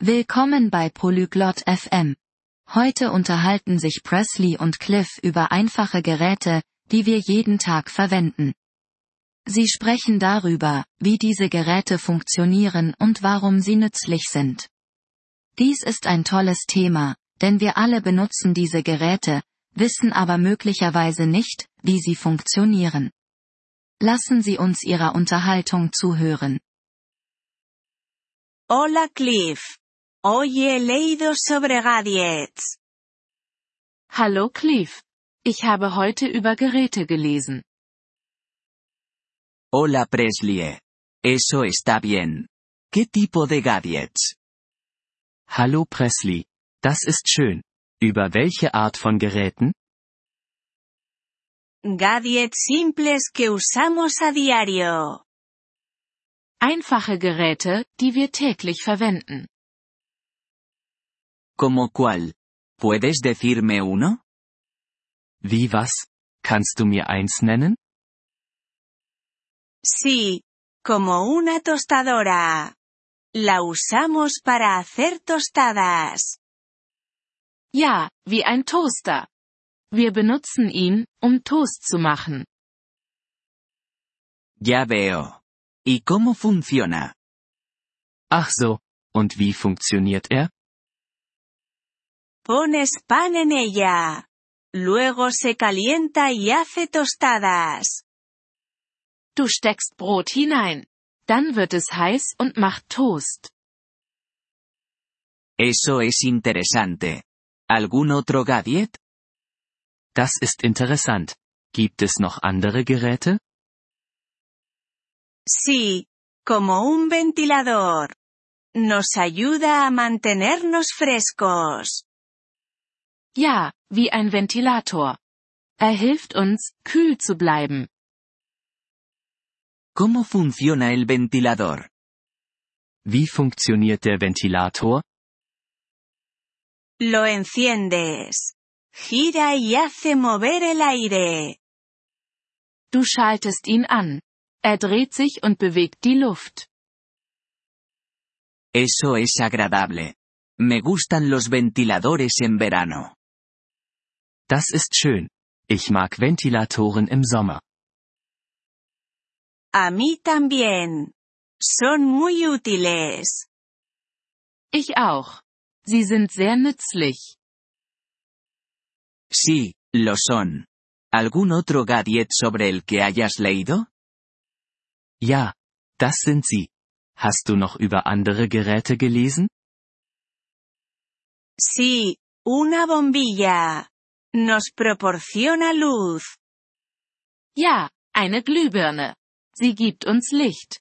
Willkommen bei Polyglot FM. Heute unterhalten sich Presley und Cliff über einfache Geräte, die wir jeden Tag verwenden. Sie sprechen darüber, wie diese Geräte funktionieren und warum sie nützlich sind. Dies ist ein tolles Thema, denn wir alle benutzen diese Geräte, wissen aber möglicherweise nicht, wie sie funktionieren. Lassen Sie uns Ihrer Unterhaltung zuhören. Hola Cliff. Hoy he leído sobre gadgets. Hallo Cliff. Ich habe heute über Geräte gelesen. Hola Presley. Eso está bien. ¿Qué tipo de gadgets? Hallo Presley. Das ist schön. Über welche Art von Geräten? Gadgets simples que usamos a diario. Einfache Geräte, die wir täglich verwenden. ¿Como cuál? ¿Puedes decirme uno? Wie was? Kannst du mir eins nennen? Sí, como una tostadora. La usamos para hacer tostadas. Ja, wie ein Toaster. Wir benutzen ihn, um Toast zu machen. Ya veo. ¿Y cómo funciona? Ach so, und wie funktioniert er? Pones pan en ella. Luego se calienta y hace tostadas. Du steckst Brot hinein. Dann wird es heiß und macht Toast. Eso es interesante. ¿Algún otro gadget? Das ist interessant. Gibt es noch andere Geräte? Sí, como un ventilador. Nos ayuda a mantenernos frescos. Ja, wie ein Ventilator. Er hilft uns, kühl zu bleiben. ¿Cómo funciona el ventilador? Wie funktioniert der Ventilator? Lo enciendes. Gira y hace mover el aire. Du schaltest ihn an. Er dreht sich und bewegt die Luft. Eso es agradable. Me gustan los ventiladores en verano. Das ist schön. Ich mag Ventilatoren im Sommer. A mí también. Son muy útiles. Ich auch. Sie sind sehr nützlich. Sí, lo son. ¿Algún otro gadget sobre el que hayas leído? Ja, das sind sie. Hast du noch über andere Geräte gelesen? Sí, una bombilla. Nos proporciona luz. Ja, eine Glühbirne. Sie gibt uns Licht.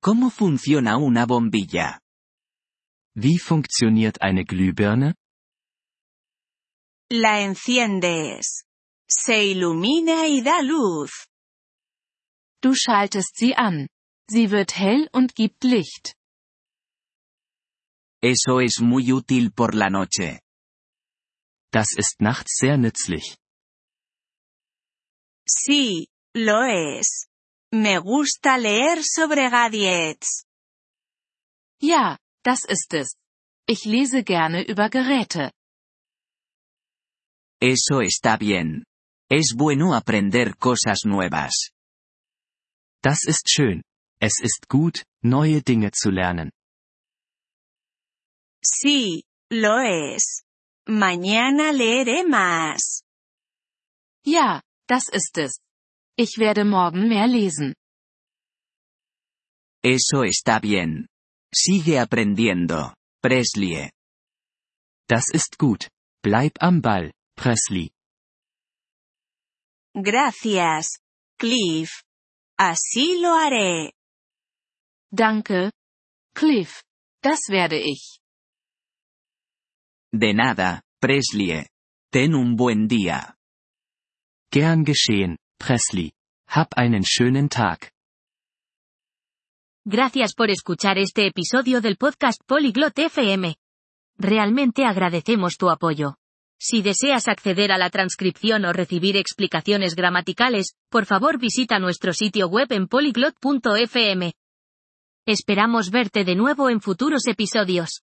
¿Cómo funciona una bombilla? Wie funktioniert eine Glühbirne? La enciendes. Se ilumina y da luz. Du schaltest sie an. Sie wird hell und gibt Licht. Eso es muy útil por la noche. Das ist nachts sehr nützlich. Sí, lo es. Me gusta leer sobre gadgets. Ja, das ist es. Ich lese gerne über Geräte. Eso está bien. Es bueno aprender cosas nuevas. Das ist schön. Es ist gut, neue Dinge zu lernen. Sí, lo es. Mañana leeré más. Ja, das ist es. Ich werde morgen mehr lesen. Eso está bien. Sigue aprendiendo, Presley. Das ist gut. Bleib am Ball, Presley. Gracias, Cliff. Así lo haré. Danke. Cliff. Das werde ich. De nada, Presley. Ten un buen día. Gern geschehen, Presley. Hab einen schönen Tag. Gracias por escuchar este episodio del podcast Polyglot FM. Realmente agradecemos tu apoyo. Si deseas acceder a la transcripción o recibir explicaciones gramaticales, por favor visita nuestro sitio web en polyglot.fm. Esperamos verte de nuevo en futuros episodios.